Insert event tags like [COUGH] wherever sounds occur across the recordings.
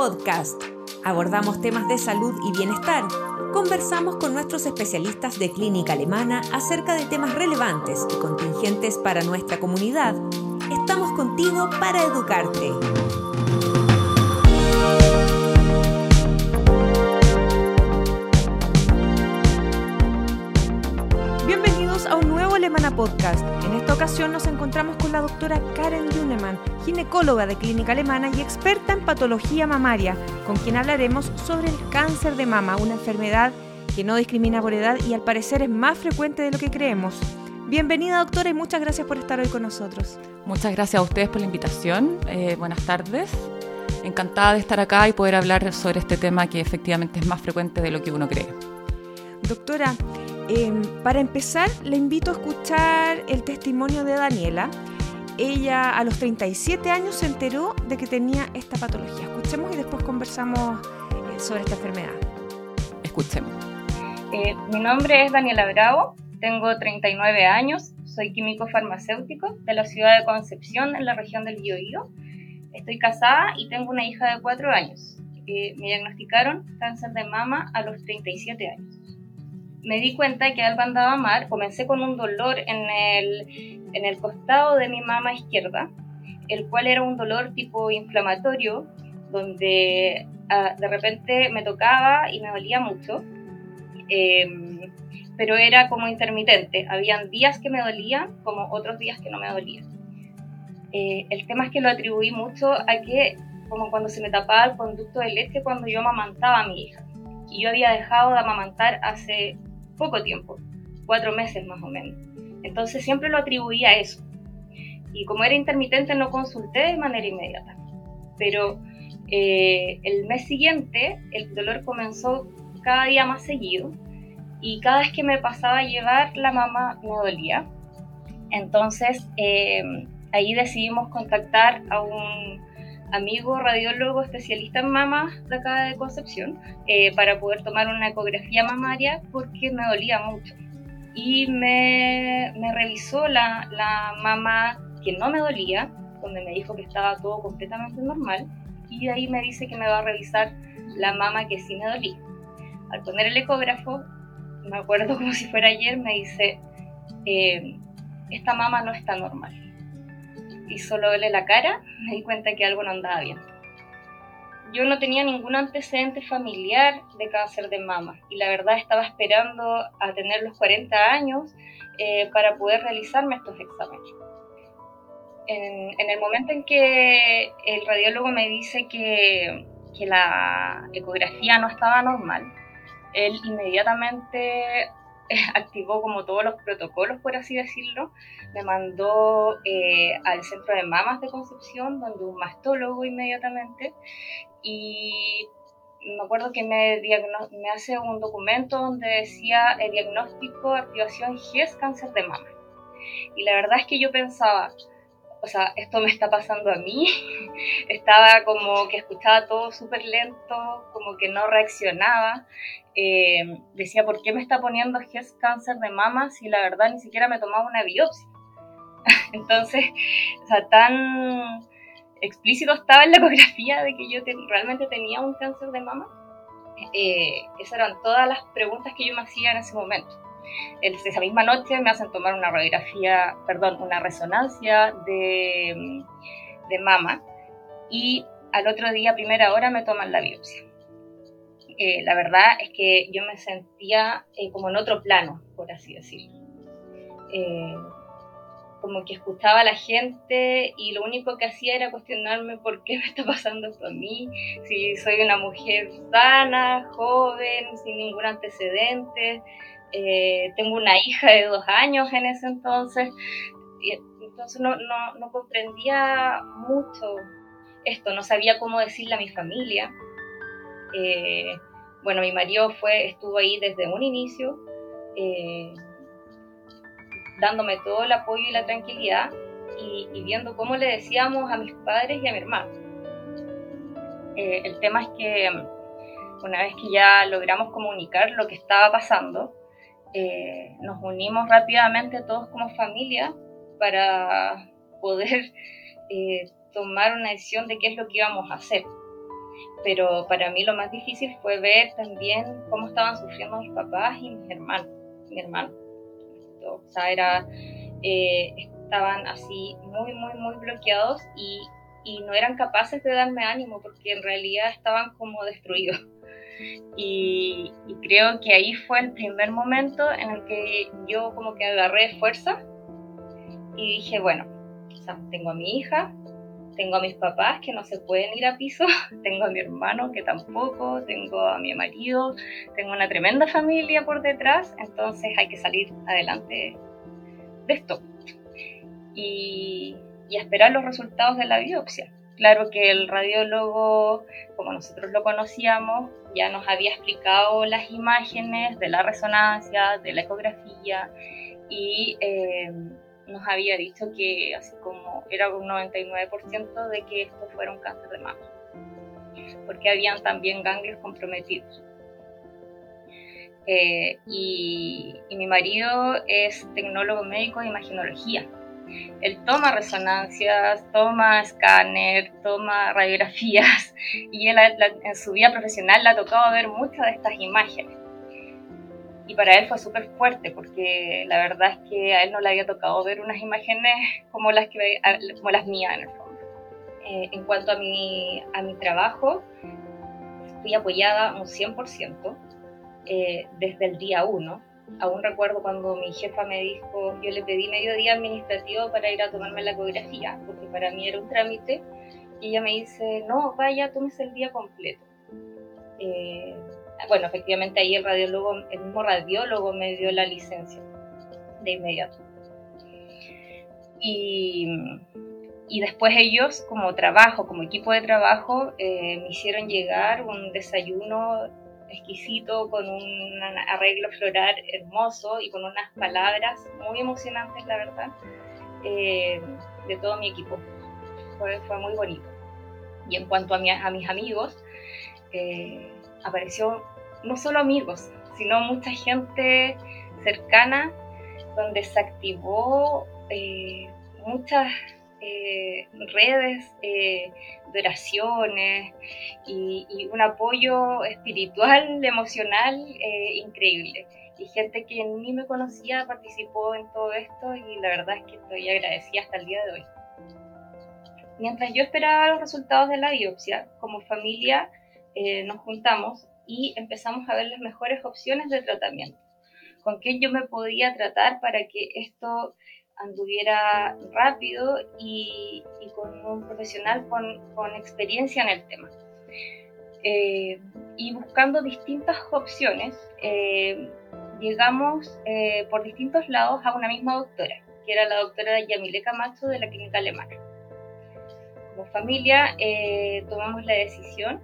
Podcast. Abordamos temas de salud y bienestar. Conversamos con nuestros especialistas de clínica alemana acerca de temas relevantes y contingentes para nuestra comunidad. Estamos contigo para educarte. Bienvenidos a un nuevo Alemana Podcast. En esta ocasión nos encontramos con la doctora Karen Junemann, ginecóloga de clínica alemana y experta en patología mamaria, con quien hablaremos sobre el cáncer de mama, una enfermedad que no discrimina por edad y al parecer es más frecuente de lo que creemos. Bienvenida doctora y muchas gracias por estar hoy con nosotros. Muchas gracias a ustedes por la invitación. Eh, buenas tardes. Encantada de estar acá y poder hablar sobre este tema que efectivamente es más frecuente de lo que uno cree. Doctora, eh, para empezar le invito a escuchar el testimonio de Daniela. Ella a los 37 años se enteró de que tenía esta patología. Escuchemos y después conversamos eh, sobre esta enfermedad. Escuchemos. Eh, mi nombre es Daniela Bravo, tengo 39 años, soy químico farmacéutico de la ciudad de Concepción, en la región del Biobío. Estoy casada y tengo una hija de 4 años. Eh, me diagnosticaron cáncer de mama a los 37 años. Me di cuenta que algo andaba mal, comencé con un dolor en el, en el costado de mi mama izquierda, el cual era un dolor tipo inflamatorio, donde ah, de repente me tocaba y me dolía mucho, eh, pero era como intermitente. Habían días que me dolían, como otros días que no me dolían. Eh, el tema es que lo atribuí mucho a que, como cuando se me tapaba el conducto de leche cuando yo amamantaba a mi hija. Y yo había dejado de amamantar hace poco tiempo, cuatro meses más o menos. Entonces siempre lo atribuía a eso. Y como era intermitente no consulté de manera inmediata. Pero eh, el mes siguiente el dolor comenzó cada día más seguido y cada vez que me pasaba a llevar la mamá me dolía. Entonces eh, ahí decidimos contactar a un amigo radiólogo especialista en mamas de acá de Concepción eh, para poder tomar una ecografía mamaria porque me dolía mucho. Y me, revisó la, la mama que no me dolía, donde me dijo que estaba todo completamente normal, y de ahí me dice que me va a revisar la mama que sí me dolía. Al poner el ecógrafo, me acuerdo [LAUGHS] como si fuera ayer, me dice, eh, esta mama no está normal y solo verle la cara me di cuenta que algo no andaba bien. Yo no tenía ningún antecedente familiar de cáncer de mama y la verdad estaba esperando a tener los 40 años eh, para poder realizarme estos exámenes. En, en, el momento en que el radiólogo me dice que, que la ecografía no estaba normal, él inmediatamente activó como todos los protocolos, por así decirlo. Me mandó eh, al centro de mamas de Concepción, donde un mastólogo inmediatamente. Y me acuerdo que me, me hace un documento donde decía el diagnóstico activación GES cáncer de mama. Y la verdad es que yo pensaba, o sea, esto me está pasando a mí. [LAUGHS] Estaba como que escuchaba todo súper lento, como que no reaccionaba. Eh, decía, ¿por qué me está poniendo GES cáncer de mama si la verdad ni siquiera me tomaba una biopsia? [LAUGHS] Entonces, o sea, tan explícito estaba en la [LAUGHS] ecografía de que yo realmente tenía un cáncer de mama. Eh, esas eran todas las preguntas que yo me hacía en ese momento esa misma noche me hacen tomar una radiografía, perdón, una resonancia de, de mama y al otro día, primera hora, me toman la biopsia. Eh, la verdad es que yo me sentía eh, como en otro plano, por así decirlo. Eh, como que escuchaba a la gente y lo único que hacía era cuestionarme por qué me está pasando esto a mí, si soy una mujer sana, joven, sin ningún antecedente, eh, tengo una hija de dos años en ese entonces, entonces no, no, no, comprendía mucho esto, no sabía cómo decirle a mi familia. Eh, bueno, mi marido fue, estuvo ahí desde un inicio, eh, dándome todo el apoyo y la tranquilidad y, y, viendo cómo le decíamos a mis padres y a mi hermano. el tema es que una vez que ya logramos comunicar lo que estaba pasando, eh, nos unimos rápidamente todos como familia para poder [LAUGHS] eh, tomar una decisión de qué es lo que íbamos a hacer. pero para mí lo más difícil fue ver también cómo estaban sufriendo mis papás y mis hermanos, mi hermano. O sea, era, eh, estaban así muy, muy, muy bloqueados y, y, no eran capaces de darme ánimo porque en realidad estaban como destruidos. Y, y, creo que ahí fue el primer momento en el que yo como que agarré fuerza y dije, bueno, o sea, tengo a mi hija, tengo a mis papás que no se pueden ir a piso, [LAUGHS] tengo a mi hermano que tampoco, tengo a mi marido, tengo una tremenda familia por detrás, entonces hay que salir adelante de esto y, y esperar los resultados de la biopsia. Claro que el radiólogo, como nosotros lo conocíamos, ya nos había explicado las imágenes de la resonancia, de la ecografía y eh, nos había dicho que así como era un 99% de que esto fuera un cáncer de mama, porque habían también ganglios comprometidos. Eh, y, mi marido es tecnólogo médico de imaginología. Él toma resonancias, toma escáner, toma radiografías [LAUGHS] y él en su vida profesional le ha tocado ver muchas de estas imágenes y para él fue súper fuerte porque la verdad es que a él no le había tocado ver unas imágenes como las, que, como las mías en el fondo. Eh, en cuanto a mi, a mi trabajo, fui apoyada un 100% eh, desde el día 1. Aún recuerdo cuando mi jefa me dijo, yo le pedí medio día administrativo para ir a tomarme la ecografía, porque para mí era un trámite, y ella me dice, no, vaya, tómese el día completo. Eh, bueno, efectivamente ahí el radiólogo, el mismo radiólogo me dio la licencia de inmediato. Y, y después ellos, como trabajo, como equipo de trabajo, eh, me hicieron llegar un desayuno exquisito con un arreglo floral hermoso y con unas palabras muy emocionantes, la verdad, eh, de todo mi equipo. Fue, muy bonito. Y en cuanto a mis amigos, eh, apareció no solo amigos, sino mucha gente cercana donde se activó eh, muchas eh, redes eh, oraciones y, un apoyo espiritual, [LAUGHS] emocional increíble. Y gente que ni me conocía participó en todo esto y la verdad es que estoy agradecida hasta el día de hoy. Mientras yo esperaba los resultados de la biopsia, como familia nos juntamos y empezamos a ver las mejores opciones de tratamiento. Con quién yo me podía tratar para que esto anduviera rápido y, con un profesional con, con, experiencia en el tema. Eh, y buscando distintas opciones, eh, llegamos eh, por distintos lados a una misma doctora, que era la doctora Yamile Camacho de la clínica alemana. Como familia tomamos la decisión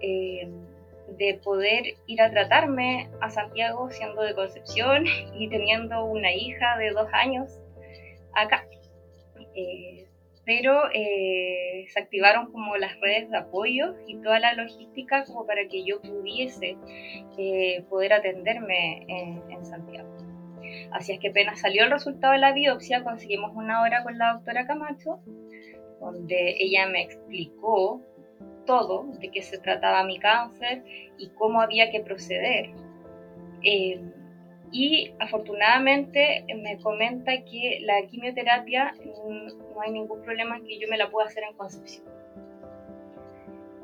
de poder ir a tratarme a Santiago siendo de Concepción [LAUGHS] y teniendo una hija de dos años acá. Eh, pero eh, se activaron como las redes de apoyo y toda la logística como para que yo pudiese eh, poder atenderme en, Santiago. Así es que apenas salió el resultado de la biopsia, conseguimos una hora con la doctora Camacho, donde ella me explicó todo de qué se trataba mi cáncer y cómo había que proceder. Y afortunadamente me comenta que la quimioterapia no hay ningún problema en que yo me la pueda hacer en Concepción.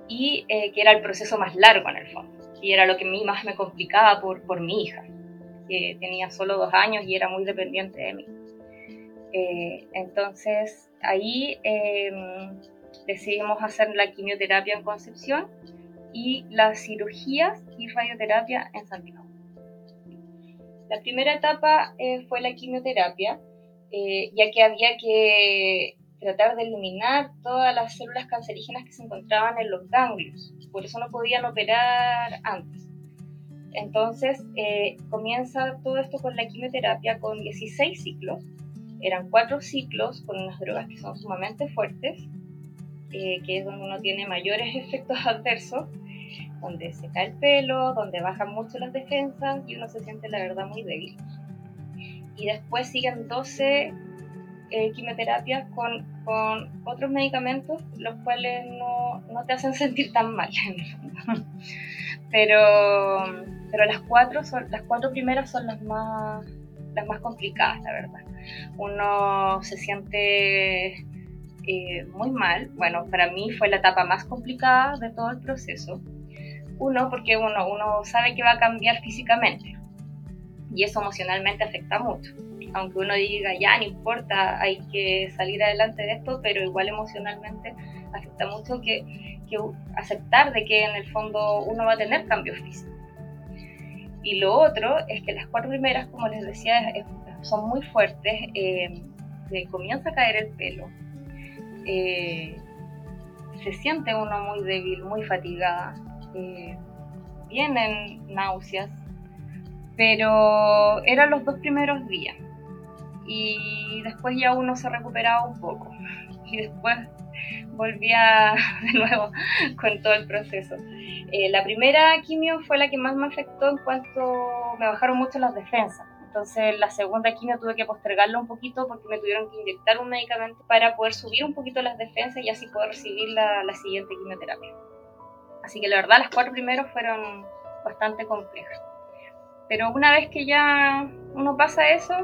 Y eh, que era el proceso más largo en el fondo. Y era lo que a mí más me complicaba por, por mi hija, que tenía solo dos años y era muy dependiente de mí. Eh, entonces ahí decidimos hacer la quimioterapia en Concepción y las cirugías y radioterapia en Santiago. La primera etapa eh, fue la quimioterapia, eh, ya que había que tratar de eliminar todas las células cancerígenas que se encontraban en los ganglios, por eso no podían operar antes. Entonces eh, comienza todo esto con la quimioterapia con 16 ciclos, eran cuatro ciclos con unas drogas que son sumamente fuertes, que es donde uno tiene mayores [LAUGHS] efectos adversos, donde se cae el pelo, donde bajan mucho las defensas y uno se siente la verdad muy débil. Y después siguen 12 eh, quimioterapias con, con, otros medicamentos, los cuales no, no, te hacen [LAUGHS] sentir tan mal, pero, pero las, cuatro son, las cuatro primeras son las más, las más complicadas, la verdad. Uno se siente eh, muy mal. Bueno, para mí fue la etapa más complicada de todo el proceso. Uno, porque uno, sabe que va a cambiar físicamente y eso emocionalmente afecta mucho. Aunque uno diga, ya, no importa, hay que salir adelante de esto, pero igual emocionalmente afecta mucho que, que aceptar de que en el fondo uno va a tener cambios físicos. Y lo otro es que las cuatro primeras, como les decía, son muy fuertes. Eh, comienza a caer el pelo. Eh, se siente uno muy débil, muy fatigada. Eh, vienen náuseas, pero eran los dos primeros días y después ya uno se recuperaba un poco y después volvía [LAUGHS] de nuevo con todo el proceso. Eh, la primera quimio fue la que más me afectó en cuanto me bajaron mucho las defensas. Entonces la segunda quimio tuve que postergarla un poquito porque me tuvieron que inyectar un medicamento para poder subir un poquito las defensas y así poder recibir la, la siguiente quimioterapia. Así que la verdad las cuatro primeros fueron bastante complejas. Pero una vez que ya uno pasa eso,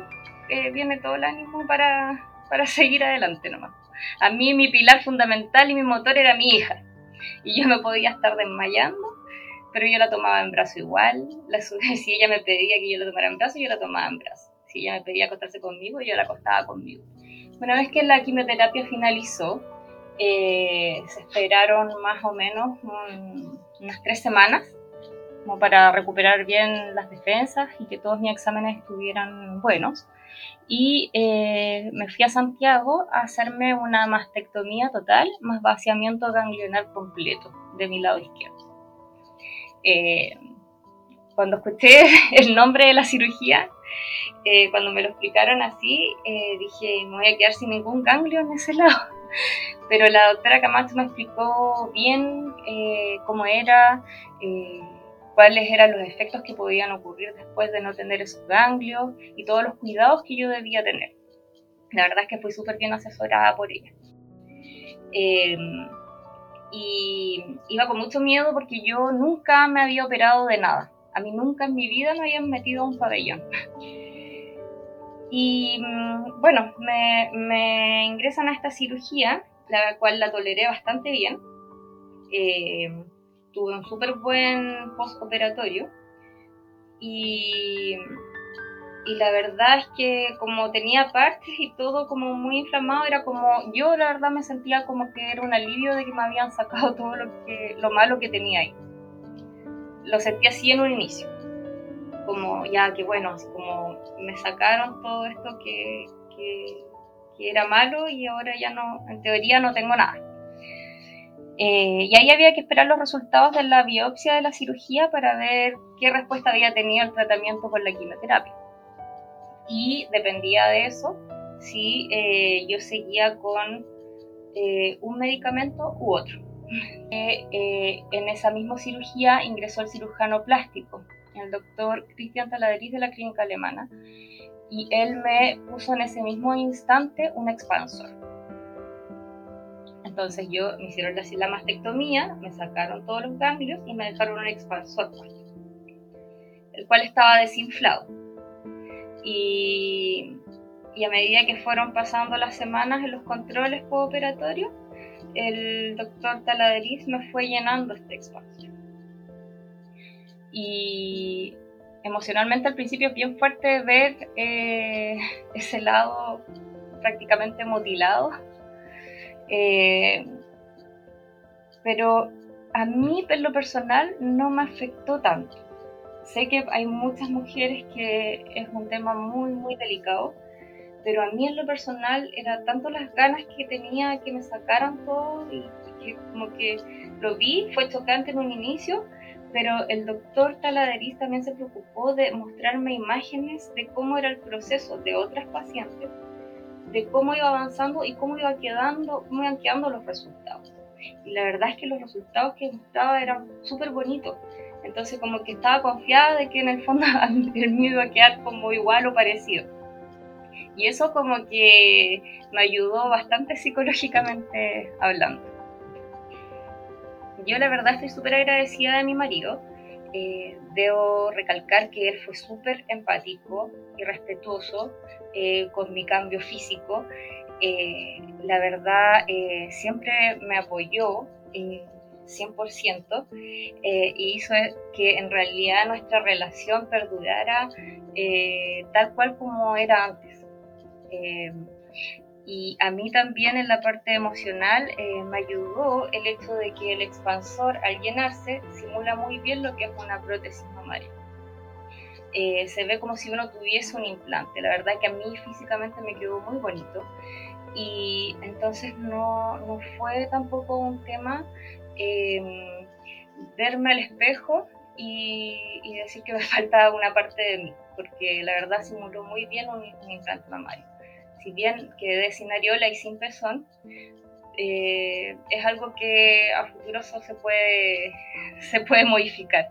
eh, viene todo el ánimo para, para [LAUGHS] seguir adelante nomás. A mí mi pilar fundamental y mi motor era mi hija. Y yo me podía estar desmayando, pero yo la tomaba en brazo igual. La, [LAUGHS] si ella me pedía que yo la tomara en brazo, yo la tomaba en brazo. Si ella me pedía acostarse conmigo, yo la acostaba conmigo. Una vez que la quimioterapia finalizó, eh, se esperaron más o menos unas tres semanas como para recuperar bien las defensas y que todos mis exámenes estuvieran buenos. Y eh, me fui a Santiago a hacerme una mastectomía total, más vaciamiento ganglionar completo de mi lado izquierdo. Eh, cuando escuché [LAUGHS] el nombre de la cirugía, eh, cuando me lo explicaron así, dije, me voy a quedar sin ningún ganglio en ese lado. Pero la doctora Camacho me explicó bien cómo era, cuáles eran los efectos que podían ocurrir después de no tener esos ganglios y todos los cuidados que yo debía tener. La verdad es que fui súper bien asesorada por ella. Em, y iba con mucho miedo porque yo nunca me había operado de nada. A mí nunca en mi vida me habían metido a un pabellón. Y mm, bueno, me, me, ingresan a esta cirugía, la cual la toleré bastante bien. Eh, tuve un súper buen postoperatorio y, y la verdad es que como tenía partes y todo como muy inflamado, era como, yo la verdad me sentía como que era un alivio de que me habían sacado [LAUGHS] todo lo, que, lo malo que tenía ahí. Lo sentí así en un inicio, como ya que bueno, como me sacaron todo esto que, que, que era malo y ahora ya no, en teoría no tengo nada. Eh, y ahí había que esperar los resultados de la biopsia de la cirugía para ver qué respuesta había tenido el tratamiento con la quimioterapia. Y dependía de eso si eh, yo seguía con eh, un medicamento u otro. [LAUGHS] en esa misma cirugía ingresó el cirujano plástico, el doctor Cristian Taladeriz de la clínica alemana, y él me puso en ese mismo instante un expansor entonces yo me hicieron la, mastectomía, me sacaron todos los ganglios y me dejaron un expansor, el cual estaba desinflado. Y, a medida que fueron pasando las semanas en los controles pooperatorios, el doctor Taladeriz me fue llenando este expansor. Y emocionalmente al principio es bien fuerte ver eh, ese lado prácticamente mutilado eh, pero a mí, en lo personal, no me afectó tanto. Sé que hay muchas mujeres que es un tema muy, muy delicado, pero a mí en lo personal era tanto las ganas que tenía que me sacaran todo y que como que lo vi, fue chocante en un inicio, pero el doctor Taladeriz también se preocupó de mostrarme imágenes de cómo era el proceso de otras pacientes de cómo iba avanzando y cómo iba quedando, cómo iban quedando los resultados. Y la verdad es que los resultados que mostraba eran súper bonitos. Entonces como que estaba confiada de que en el fondo [LAUGHS] el mío iba a quedar como igual o parecido. Y eso como que me ayudó bastante psicológicamente hablando. Yo la verdad estoy súper agradecida de mi marido. Eh, debo recalcar que él fue súper empático y respetuoso eh, con mi cambio físico. Eh, la verdad, siempre me apoyó 100% y hizo que en realidad nuestra relación perdurara tal cual como era antes. Y a mí también en la parte emocional eh, me ayudó el hecho de que el expansor al llenarse simula muy bien lo que es una prótesis mamaria. Eh, se ve como si uno tuviese un implante. La verdad que a mí físicamente me quedó muy bonito. Y entonces no, no fue tampoco un tema em, verme al espejo y, y, decir que me [LAUGHS] faltaba una parte de mí, porque la verdad simuló muy bien un, un implante mamario si bien quedé sin areola y sin pezón, eh, es algo que a futuro se puede, [LAUGHS] se puede modificar.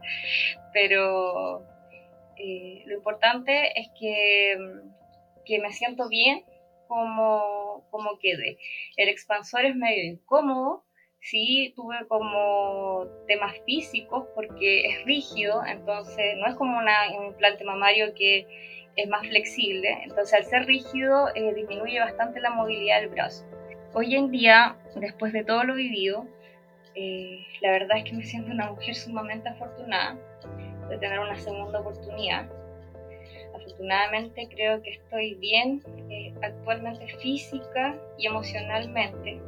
Pero eh, lo importante es que, que, me siento bien como, como quedé. El expansor es medio incómodo, sí tuve como temas físicos porque es rígido, entonces no es como un implante mamario que es más flexible, entonces al ser rígido eh, disminuye bastante la movilidad del brazo. Hoy en día, después de todo lo vivido, eh, la verdad es que me siento una mujer sumamente afortunada de tener una segunda oportunidad. Afortunadamente creo que estoy bien eh, actualmente física y emocionalmente,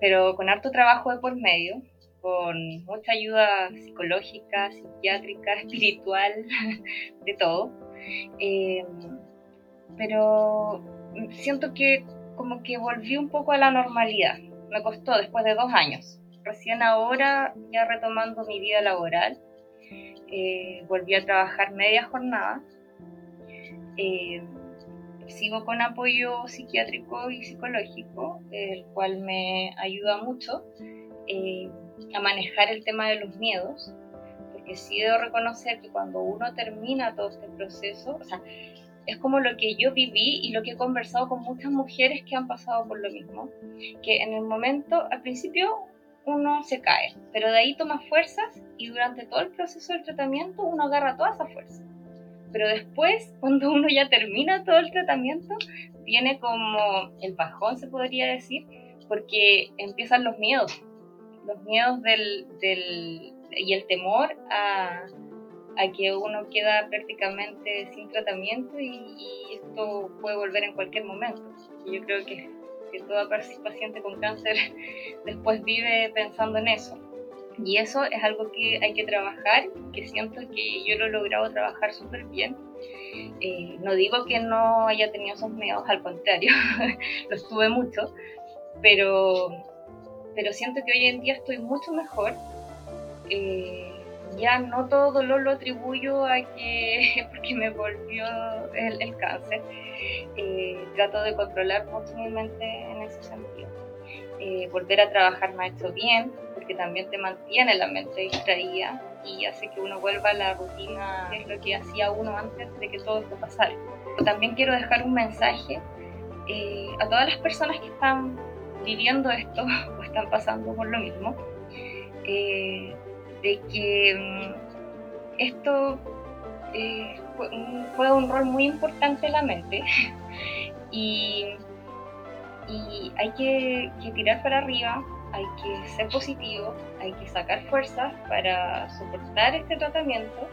pero con harto trabajo de por medio con mucha ayuda psicológica, psiquiátrica, [LAUGHS] espiritual, de todo. Em, pero siento que como que volví un poco a la normalidad. Me costó después de dos años. Recién ahora, ya retomando mi vida laboral, eh, volví a trabajar media jornada. Em, sigo con apoyo psiquiátrico y psicológico, el cual me ayuda mucho. Eh, a manejar el tema de los miedos, porque sí debo reconocer que cuando uno termina todo este proceso, o sea, es como lo que yo viví y lo que he conversado con muchas mujeres que han pasado por lo mismo, que en el momento, al principio, uno se cae, pero de ahí toma fuerzas y durante todo el proceso del tratamiento uno agarra toda esa fuerza. Pero después, cuando uno ya termina todo el tratamiento, viene como el bajón, se podría decir, porque empiezan los miedos, los miedos del, y el temor a, que uno queda prácticamente sin tratamiento y, esto puede volver en cualquier momento. Y yo creo que, que toda paciente con cáncer [LAUGHS] después vive pensando en eso. Y eso es algo que hay que trabajar, que siento que yo lo he logrado trabajar súper bien. Eh, no digo que no haya tenido esos miedos, al contrario, [LAUGHS] los tuve mucho, pero pero siento que hoy en día estoy mucho mejor. Eh, ya no todo dolor lo atribuyo a que [LAUGHS] porque me volvió el, cáncer. Eh, trato de controlar mucho mi mente en ese sentido. Eh, volver a trabajar me ha hecho bien, porque también te mantiene la mente distraída y hace que uno vuelva a la rutina, que es lo que hacía uno antes de que todo esto pasara. También quiero dejar un mensaje a todas las personas que están viviendo esto [LAUGHS] o están pasando por lo mismo, eh, de que mm, esto eh, juega un rol muy importante en la mente [LAUGHS] y, hay que, tirar para arriba, hay que ser positivo, hay que sacar fuerzas para soportar este tratamiento.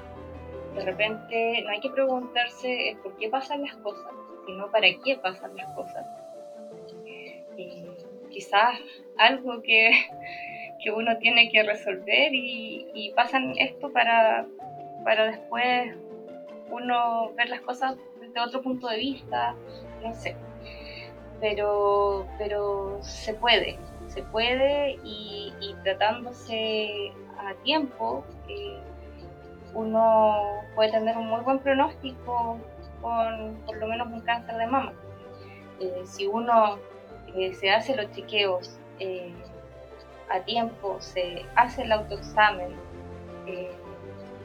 De repente no hay que preguntarse por qué pasan las cosas, sino para qué pasan las cosas. Eh, quizás algo que, uno tiene que resolver y, pasan esto para, para después uno ver las cosas desde otro punto de vista, no sé. Pero, pero se puede, se puede y, tratándose a tiempo, eh, uno puede tener un muy buen pronóstico con por lo menos un cáncer de mama. Eh, si uno se hace los chequeos eh, a tiempo, se hace el autoexamen eh,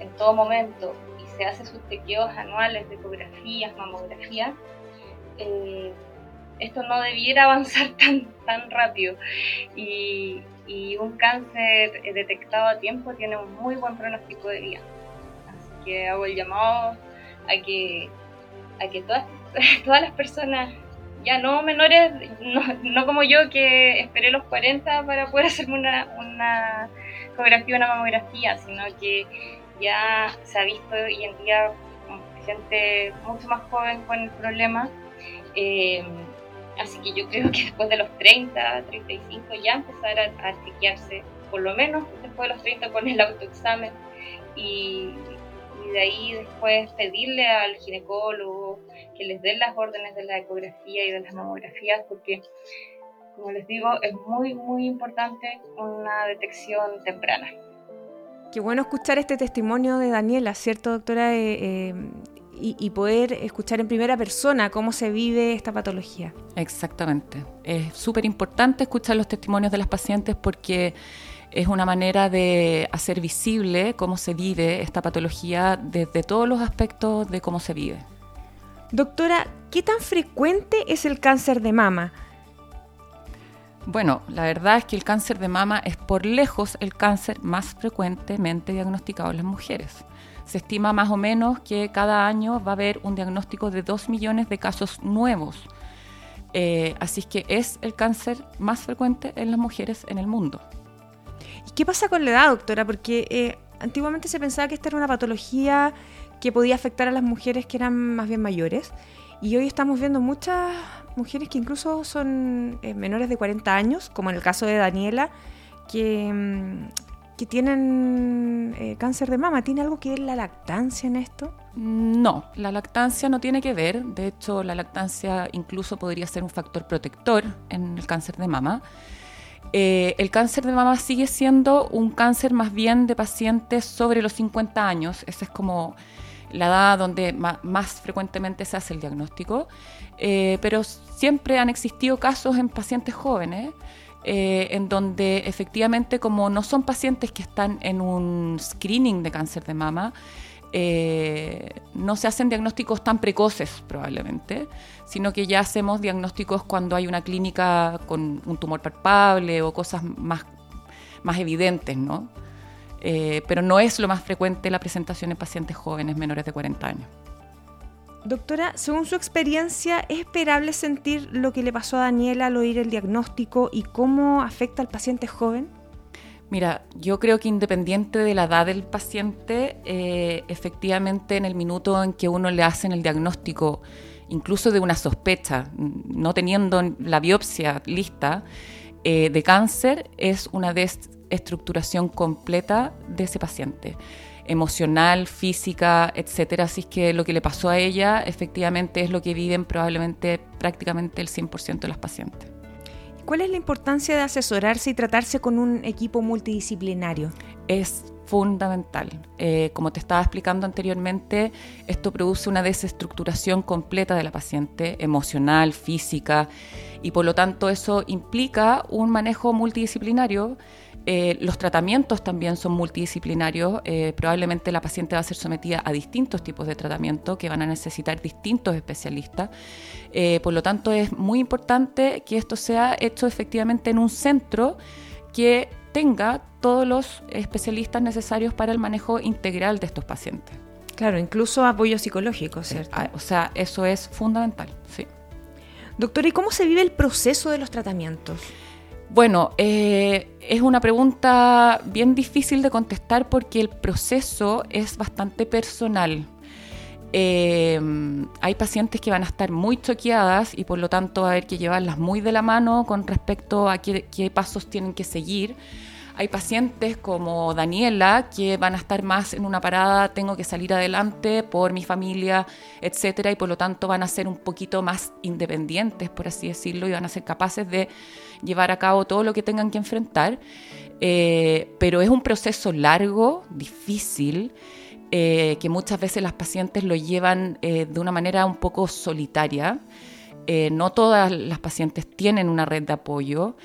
en todo momento y se hace sus chequeos anuales de ecografías, mamografías, eh, esto no debiera [LAUGHS] avanzar tan, tan rápido. Y, un cáncer detectado a tiempo tiene un muy buen pronóstico de vida. Así que hago el llamado a que, a que todas, [LAUGHS] todas las personas, ya no menores, no, como yo que esperé los 40 para poder hacerme una, una ecografía, una mamografía, sino que ya se ha visto hoy en día gente mucho más joven con el problema. Eh, así que yo creo que después de los 30, 35 ya empezar a, a chequearse, por lo menos después de los 30 con el autoexamen y, y de ahí después pedirle al ginecólogo que les den las órdenes de la ecografía y de las mamografías porque como les digo es muy muy importante una detección temprana. Qué bueno escuchar este testimonio de Daniela, ¿cierto, doctora? Eh, eh, y, poder escuchar en primera persona cómo se vive esta patología. Exactamente. Es súper importante escuchar los testimonios de las pacientes porque es una manera de hacer visible cómo se vive esta patología desde todos los aspectos de cómo se vive. Doctora, ¿qué tan frecuente es el cáncer de mama? Bueno, la verdad es que el cáncer de mama es por lejos el cáncer más frecuentemente diagnosticado en las mujeres. Se estima más o menos que cada año va a haber un diagnóstico de 2 millones de casos nuevos. Eh, así que es el cáncer más frecuente en las mujeres en el mundo. ¿Y qué pasa con la edad, doctora? Porque eh, antiguamente se pensaba que esta era una patología que podía afectar a las mujeres que eran más bien mayores. Y hoy estamos viendo muchas mujeres que incluso son eh, menores de 40 años, como en el caso de Daniela, que, mm, tienen eh, cáncer de mama. ¿Tiene algo que ver la lactancia en esto? No, la lactancia no tiene que ver. De hecho, la lactancia incluso podría ser un factor protector en el cáncer de mama. Eh, el cáncer de mama sigue siendo un cáncer más bien de pacientes sobre los 50 años. Esa es como la edad donde más frecuentemente se hace el diagnóstico. Eh, pero siempre han existido casos en pacientes jóvenes. Eh, en donde efectivamente como no son pacientes que están en un screening de cáncer de mama, eh, no se hacen diagnósticos tan precoces probablemente, sino que ya hacemos diagnósticos cuando hay una clínica con un tumor palpable o cosas más, más evidentes, ¿no? pero no es lo más frecuente la presentación en pacientes jóvenes menores de 40 años. Doctora, según su experiencia, ¿es esperable sentir lo que le pasó a Daniela al oír el diagnóstico y cómo afecta al paciente joven? Mira, yo creo que independiente de la edad del paciente, eh, efectivamente en el minuto en que uno le hacen el diagnóstico, incluso de una sospecha, no teniendo la biopsia lista eh, de cáncer, es una desestructuración completa de ese paciente emocional, física, etcétera. Así que lo que le pasó a ella efectivamente es lo que viven probablemente prácticamente el 100% de las pacientes. ¿Cuál es la importancia de asesorarse y tratarse con un equipo multidisciplinario? Es fundamental. Eh, como te estaba explicando anteriormente, esto produce una desestructuración completa de la paciente, emocional, física, y por lo tanto eso implica un manejo multidisciplinario eh, los tratamientos también son multidisciplinarios. Eh, probablemente la paciente va a ser sometida a distintos tipos de tratamiento que van a necesitar distintos especialistas. Eh, por lo tanto, es muy importante que esto sea hecho efectivamente en un centro que tenga todos los especialistas necesarios para el manejo integral de estos pacientes. Claro, incluso apoyo psicológico, ¿cierto? Ah, o sea, eso es fundamental, sí. Doctora, ¿y cómo se vive el proceso de los tratamientos? Bueno, eh, es una pregunta bien difícil de contestar porque el proceso es bastante personal. Eh, hay pacientes que van a estar muy choqueadas y por lo tanto va a haber que llevarlas muy de la mano con respecto a qué, qué pasos tienen que seguir. Hay pacientes como Daniela que van a estar más en una parada, tengo que salir adelante por mi familia, etcétera, y por lo tanto van a ser un poquito más independientes, por así decirlo, y van a ser capaces de llevar a cabo todo lo que tengan que enfrentar. Eh, pero es un proceso largo, difícil. Eh, que muchas veces las pacientes lo llevan eh, de una manera un poco solitaria. no todas las pacientes tienen una red de apoyo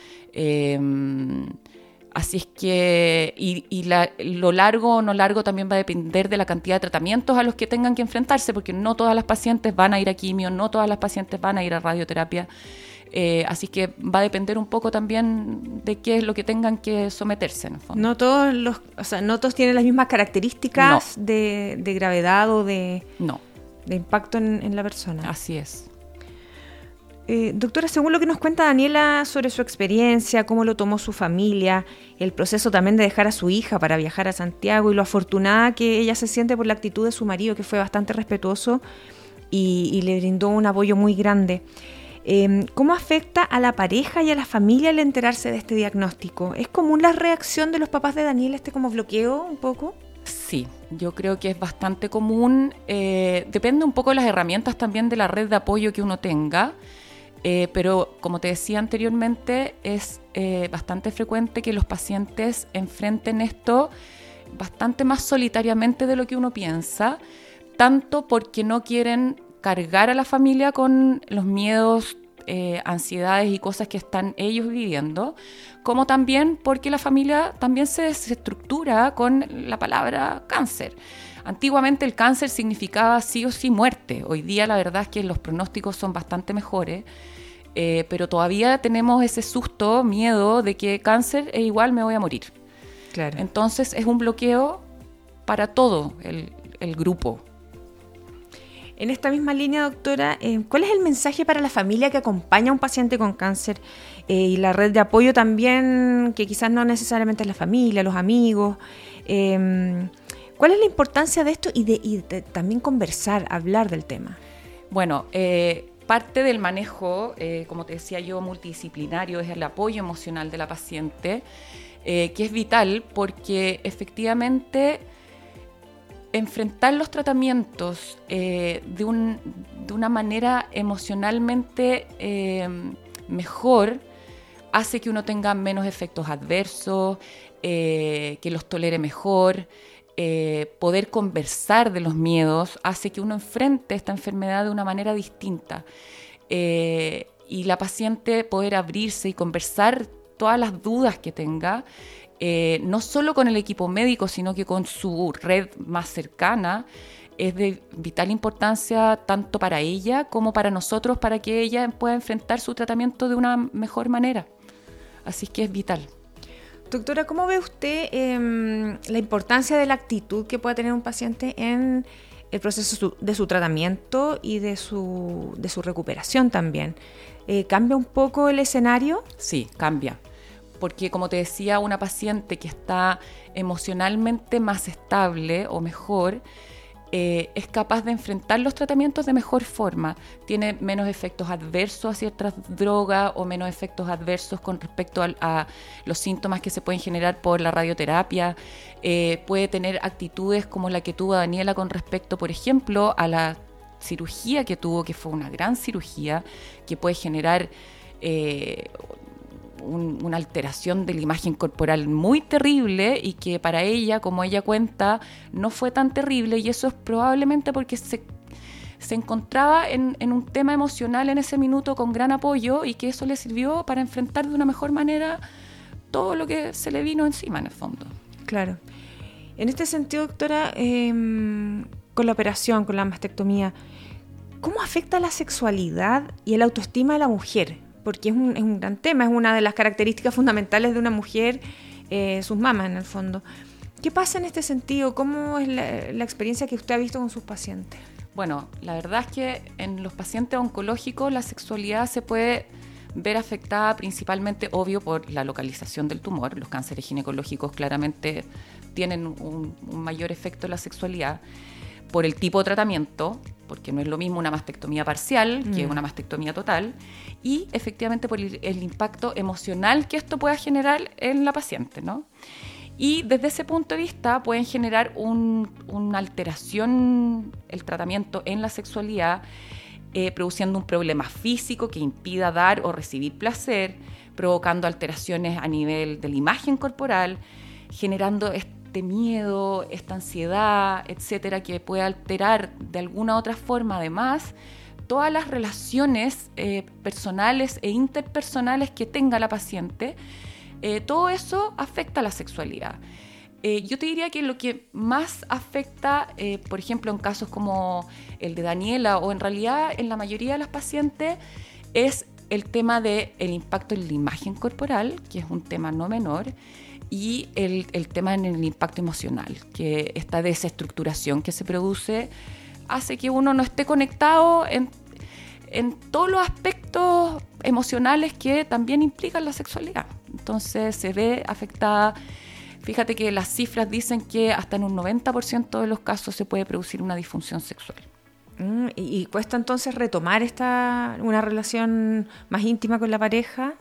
Así es que, y, lo largo o no largo también va a depender de la cantidad de tratamientos a los que tengan que enfrentarse, porque no todas las pacientes van a ir a quimio, no todas las pacientes van a ir a radioterapia. Eh, así que va a depender un poco también de qué es lo que tengan que someterse. En el fondo. No todos los, o sea, no todos tienen las mismas características de, gravedad o de, no. de impacto en la persona. Así es. Eh, doctora, según lo que nos cuenta Daniela sobre su experiencia, cómo lo tomó su familia, el proceso también de dejar a su hija para viajar a Santiago y lo afortunada que ella se siente por la actitud de su marido, que fue bastante respetuoso y, le brindó un apoyo muy grande. Em, ¿Cómo afecta a la pareja y a la familia el enterarse de este diagnóstico? ¿Es común la reacción de los papás de Daniela, este como bloqueo un poco? Sí, yo creo que es bastante común. Eh, depende un poco de las herramientas también de la red de apoyo que uno tenga. Eh, pero como te decía anteriormente, es eh, bastante frecuente que los pacientes enfrenten esto bastante más solitariamente de lo que uno piensa, tanto porque no quieren cargar a la familia con los miedos, eh, ansiedades y cosas que están ellos viviendo, como también porque la familia también se desestructura con la palabra cáncer. Antiguamente el cáncer significaba sí o sí muerte. Hoy día la verdad es que los pronósticos son bastante mejores, eh, pero todavía tenemos ese susto, miedo de que cáncer es igual me voy a morir. Claro. Entonces es un bloqueo para todo el, grupo. En esta misma línea, doctora, eh, ¿cuál es el mensaje para la familia que acompaña a un paciente con cáncer eh, y la red de apoyo también, que quizás no necesariamente es la familia, los amigos? ¿Cuál es la importancia de esto y de, también conversar, hablar del tema? Bueno, eh, parte del manejo, eh, como te decía yo, multidisciplinario, es el apoyo emocional de la paciente, eh, que es vital porque efectivamente enfrentar los tratamientos de, de, una manera emocionalmente mejor hace que uno tenga menos efectos adversos, que los tolere mejor, eh, poder conversar de los miedos hace que uno enfrente esta enfermedad de una manera distinta. Eh, y la paciente poder abrirse y conversar todas las dudas que tenga, eh, no solo con el equipo médico, sino que con su red más cercana, es de vital importancia tanto para ella como para nosotros, para que ella pueda enfrentar su tratamiento de una mejor manera. Así que es vital. Doctora, ¿cómo ve usted em, la importancia de la actitud que pueda tener un paciente en el proceso de su tratamiento y de su, de su recuperación también? Eh, ¿Cambia un poco el escenario? Sí, cambia. Porque como te decía, una paciente que está emocionalmente más estable o mejor, eh, es capaz de enfrentar los tratamientos de mejor forma. Tiene menos efectos adversos a ciertas drogas o menos efectos adversos con respecto a, los síntomas que se pueden generar por la radioterapia. Eh, puede tener actitudes como la que tuvo Daniela con respecto, por ejemplo, a la cirugía que tuvo, que fue una gran cirugía, que puede generar eh, una alteración de la imagen corporal muy terrible y que para ella, como ella cuenta, no fue tan terrible y eso es probablemente porque se, se encontraba en, un tema emocional en ese minuto con gran apoyo y que eso le sirvió para enfrentar de una mejor manera todo lo que se le vino encima en el fondo. Claro. En este sentido, doctora, em, con la operación, con la mastectomía, ¿cómo afecta la sexualidad y el autoestima de la mujer? Porque es un, es un, gran tema, es una de las características fundamentales de una mujer, eh, sus mamás en el fondo. ¿Qué pasa en este sentido? ¿Cómo es la, experiencia que usted ha visto con sus pacientes? Bueno, la verdad es que en los pacientes oncológicos la sexualidad se puede ver afectada principalmente, obvio, por la localización del tumor. Los cánceres ginecológicos claramente tienen un mayor efecto en la sexualidad por el tipo de tratamiento, porque no es lo mismo una mastectomía parcial que mm. una mastectomía total, y efectivamente por el, impacto emocional que esto pueda generar en la paciente, ¿no? Y desde ese punto de vista pueden generar una alteración, el tratamiento en la sexualidad, eh, produciendo un problema físico que impida dar o recibir placer, provocando alteraciones a nivel de la imagen corporal, generando este miedo, esta ansiedad, etcétera, que puede alterar de alguna otra forma, además, todas las relaciones eh, personales e interpersonales que tenga la paciente, Eh, todo eso afecta a la sexualidad. Eh, yo te diría que lo que más afecta, eh, por ejemplo, en casos como el de Daniela o en realidad en la mayoría de las pacientes, es el tema del el impacto en la imagen corporal, que es un tema no menor, y el, el, tema en el impacto emocional, que esta desestructuración que se produce hace que uno no esté conectado en, en todos los aspectos emocionales que también implican la sexualidad. Entonces se ve afectada Fíjate que las cifras dicen que hasta en un 90% de los casos se puede producir una disfunción sexual. Mm, ¿y, cuesta entonces retomar esta, una relación más íntima con la pareja?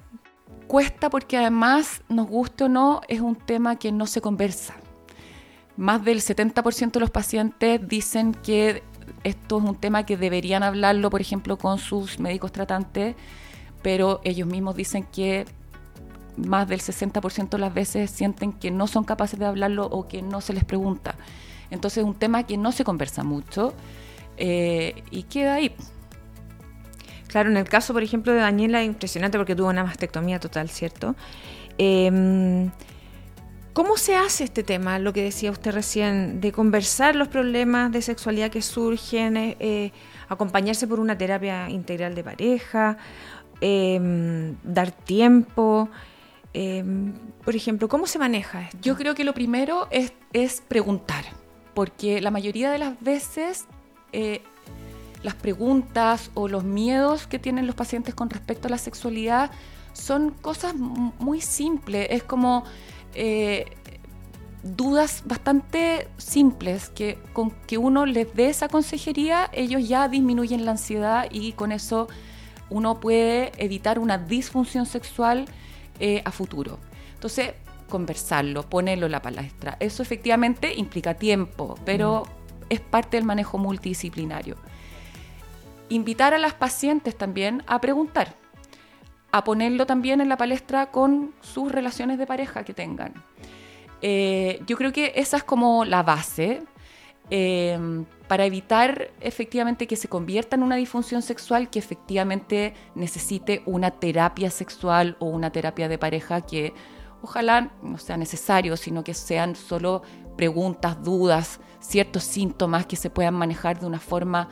Cuesta porque además, nos guste o no, es un tema que no se conversa. Más del 70% de los pacientes dicen que esto es un tema que deberían hablarlo, por ejemplo, con sus médicos tratantes, pero ellos mismos dicen que más del 60% de las veces sienten que no son capaces de hablarlo o que no se les pregunta. Entonces es un tema que no se conversa mucho eh, y queda ahí. Claro, en el caso, por ejemplo, de Daniela, impresionante porque tuvo una mastectomía total, ¿cierto? Em, ¿Cómo se hace este tema, lo que decía usted recién, de conversar los problemas de sexualidad que surgen, eh, eh, acompañarse por una terapia integral de pareja, em, dar tiempo? Em, por ejemplo, ¿cómo se maneja esto? Yo creo que lo primero es, preguntar, porque la mayoría de las veces eh, las preguntas o los miedos que tienen los pacientes con respecto a la sexualidad son cosas muy simples, es como eh, dudas bastante simples que con que uno les dé esa consejería, ellos ya disminuyen la ansiedad y con eso uno puede evitar una disfunción sexual eh, a futuro. Entonces, conversarlo, ponerlo en la palestra. Eso efectivamente implica tiempo, pero es parte del manejo multidisciplinario. Invitar a las pacientes también a preguntar, a ponerlo también en la palestra con sus relaciones de pareja que tengan. Eh, yo creo que esa es como la base. Em, para evitar efectivamente que se convierta en una disfunción sexual que efectivamente necesite una terapia sexual o una terapia de pareja que ojalá no sea necesario, sino que sean solo preguntas, dudas, ciertos síntomas que se puedan manejar de una forma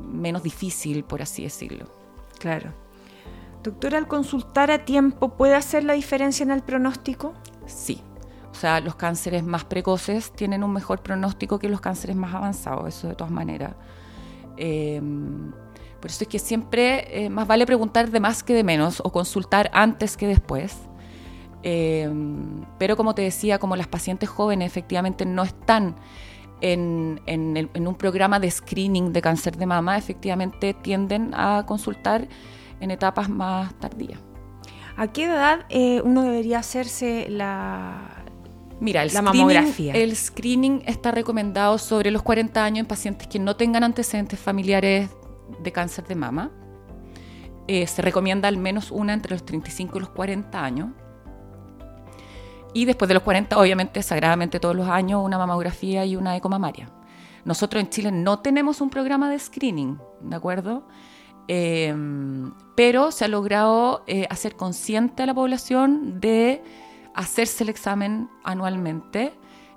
menos difícil, por así decirlo. Claro. Doctora, al consultar a tiempo, ¿puede hacer la diferencia en el pronóstico? Sí, o sea, los cánceres más precoces tienen un mejor pronóstico que los cánceres más avanzados, eso de todas maneras. Em, por eso es que siempre eh, más vale preguntar de más que de menos o consultar antes que después. Em, pero como te decía, como las pacientes jóvenes efectivamente no están en, en, un programa de screening de cáncer de mama, efectivamente tienden a consultar en etapas más tardías. ¿A qué edad eh, uno debería hacerse la, Mira, el, screening, el screening está recomendado sobre los 40 años en pacientes que no tengan antecedentes familiares de cáncer de mama. Eh, se recomienda al menos una entre los 35 y los 40 años. Y después de los 40, obviamente, sagradamente todos los años, una mamografía y una ecomamaria. Nosotros en Chile no tenemos un programa de screening, ¿de acuerdo? Eh, pero se ha logrado eh, hacer consciente a la población de hacerse el examen anualmente.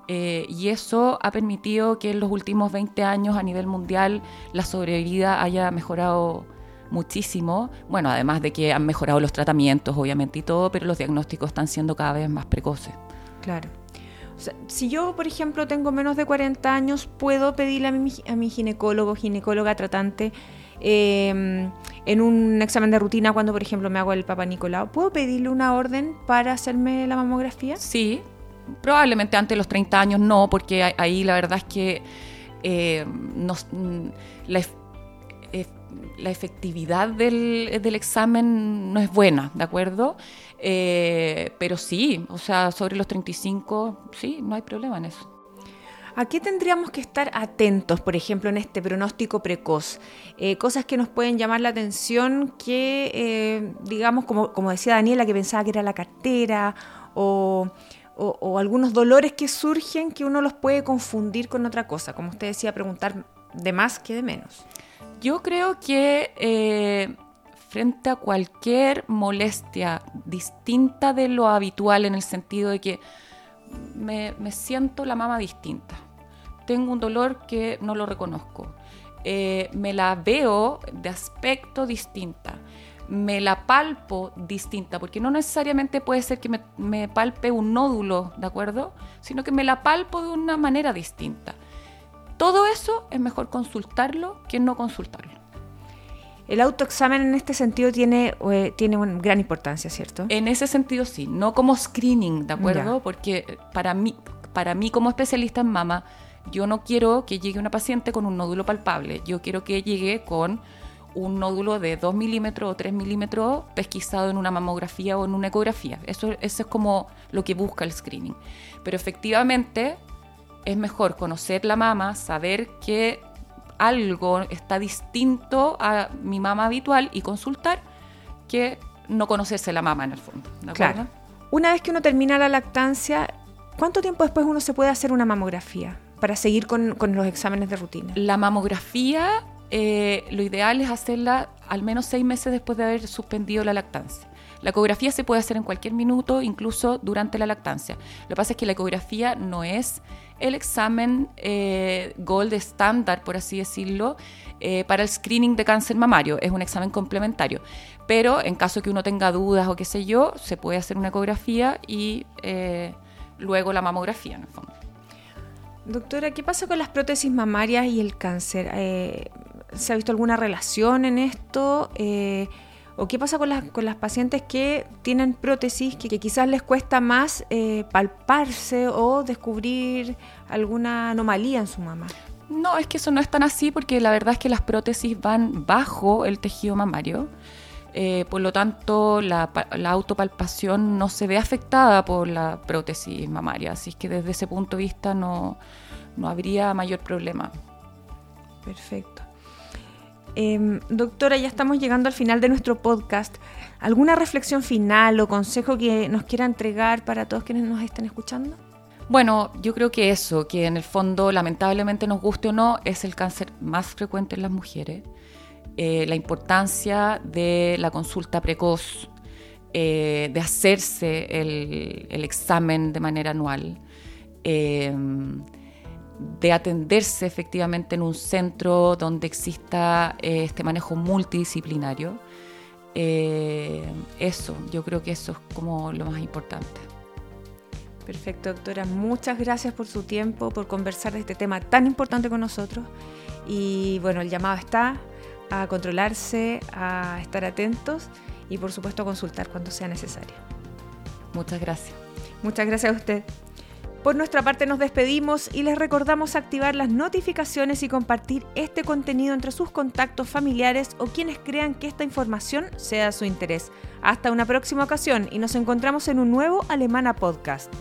Eh, y eso ha permitido que en los últimos 20 años a nivel mundial la sobrevida haya mejorado muchísimo. Bueno, además de que han mejorado los tratamientos, obviamente, y todo, pero los diagnósticos están siendo cada vez más precoces. Claro. si yo, por ejemplo, tengo menos de 40 años, puedo pedirle a mi, a mi ginecólogo, ginecóloga tratante, Em, en un examen de rutina cuando, por ejemplo, me hago el Papa Nicolau, ¿puedo pedirle una orden para hacerme la mamografía? Sí, probablemente antes de los 30 años no, porque ahí la verdad es que eh, mm, la, efectividad del, examen no es buena, ¿de acuerdo? Eh, pero sí, o sea, sobre los 35, sí, no hay problema en eso. ¿A qué tendríamos que estar atentos, por ejemplo, en este pronóstico precoz? Eh, cosas que nos pueden llamar la atención que, eh, digamos, como decía Daniela, que pensaba que era la cartera o, algunos dolores que surgen que uno los puede confundir con otra cosa, como usted decía, preguntar de más que de menos. Yo creo que... Eh, frente a cualquier molestia distinta de lo habitual en el sentido de que me, siento la mama distinta. Tengo un dolor que no lo reconozco. Eh, me la veo de aspecto distinta. Me la palpo distinta, porque no necesariamente puede ser que me, me palpe un nódulo, ¿de acuerdo? Sino que me la palpo de una manera distinta. Todo eso es mejor consultarlo que no consultarlo. El autoexamen en este sentido tiene, eh, tiene una gran importancia, ¿cierto? En ese sentido sí, no como screening, ¿de acuerdo? Porque para mí, para mí como especialista en mama, yo no quiero que llegue una paciente con un nódulo palpable, yo quiero que llegue con un nódulo de 2 milímetros o 3 milímetros pesquisado en una mamografía o en una ecografía. Eso, eso es como lo que busca el screening. Pero efectivamente es mejor conocer la mama, saber que algo está distinto a mi mama habitual y consultar que no conocerse la mama en el fondo. claro. Una vez que uno termina la lactancia, ¿cuánto tiempo después uno se puede hacer una mamografía para seguir con, los exámenes de rutina? La mamografía, eh, lo ideal es hacerla al menos seis meses después de haber suspendido la lactancia. La ecografía se puede hacer en cualquier minuto, incluso durante la lactancia. Lo que pasa es que la ecografía no es el examen eh, gold estándar, por así decirlo, eh, para el screening de cáncer mamario. Es un examen complementario. Pero en caso que uno tenga dudas o qué sé yo, se puede hacer una ecografía y eh, luego la mamografía, en el fondo. Doctora, ¿qué pasa con las prótesis mamarias y el cáncer? ¿Se ha visto alguna relación en esto? ¿O qué pasa con las, con las pacientes que tienen prótesis que, quizás les cuesta más eh, palparse o descubrir alguna anomalía en su mama? No, es que eso no es tan así porque la verdad es que las prótesis van bajo el tejido mamario. Eh, por lo tanto, la, la, autopalpación no se ve afectada por la prótesis mamaria. Así que desde ese punto de vista no, no habría mayor problema. Perfecto. Em, doctora, ya estamos llegando al final de nuestro podcast. ¿Alguna reflexión final o consejo que nos quiera entregar para todos quienes nos estén escuchando? Bueno, yo creo que eso, que en el fondo, lamentablemente nos guste o no, es el cáncer más frecuente en las mujeres. Eh, la importancia de la consulta precoz, eh, de hacerse el, examen de manera anual. Eh, de atenderse efectivamente en un centro donde exista eh, este manejo multidisciplinario. Eh, eso, yo creo que eso es como lo más importante. Perfecto, doctora. Muchas gracias por su tiempo, por conversar de este tema tan importante con nosotros. Y bueno, el llamado está a controlarse, a estar atentos y por supuesto a consultar cuando sea necesario. Muchas gracias. Muchas gracias a usted. Por nuestra parte nos despedimos y les recordamos activar las notificaciones y compartir este contenido entre sus contactos familiares o quienes crean que esta información sea de su interés. Hasta una próxima ocasión y nos encontramos en un nuevo Alemana Podcast.